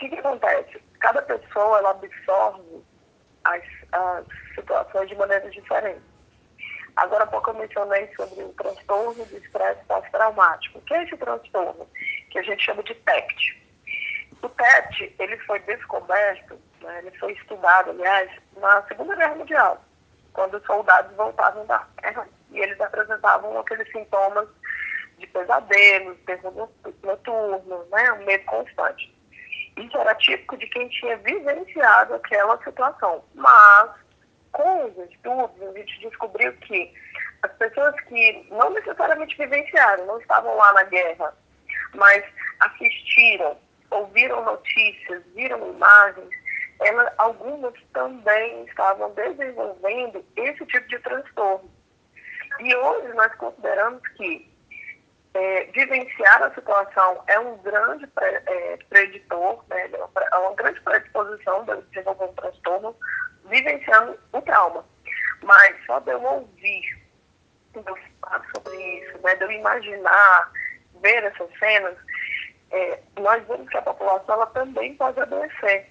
que, que acontece? Cada pessoa ela absorve as, as situações de maneira diferente. Agora há pouco eu mencionei sobre o transtorno de estresse pós-traumático. O que é esse transtorno? Que a gente chama de TECT. O TET, ele foi descoberto, né, ele foi estudado, aliás, na Segunda Guerra Mundial, quando os soldados voltavam da guerra e eles apresentavam aqueles sintomas de pesadelos, terror noturno, né, um medo constante. Isso era típico de quem tinha vivenciado aquela situação. Mas, com os estudos, a gente descobriu que as pessoas que não necessariamente vivenciaram, não estavam lá na guerra, mas assistiram, ouviram notícias, viram imagens, ela, algumas também estavam desenvolvendo esse tipo de transtorno. E hoje nós consideramos que é, vivenciar a situação é um grande pre, é, preditor, né, é uma grande predisposição de desenvolver um transtorno, vivenciando o trauma. Mas só de eu ouvir, de eu falar sobre isso, né, de eu imaginar, ver essas cenas, é, nós vemos que a população ela também pode adoecer.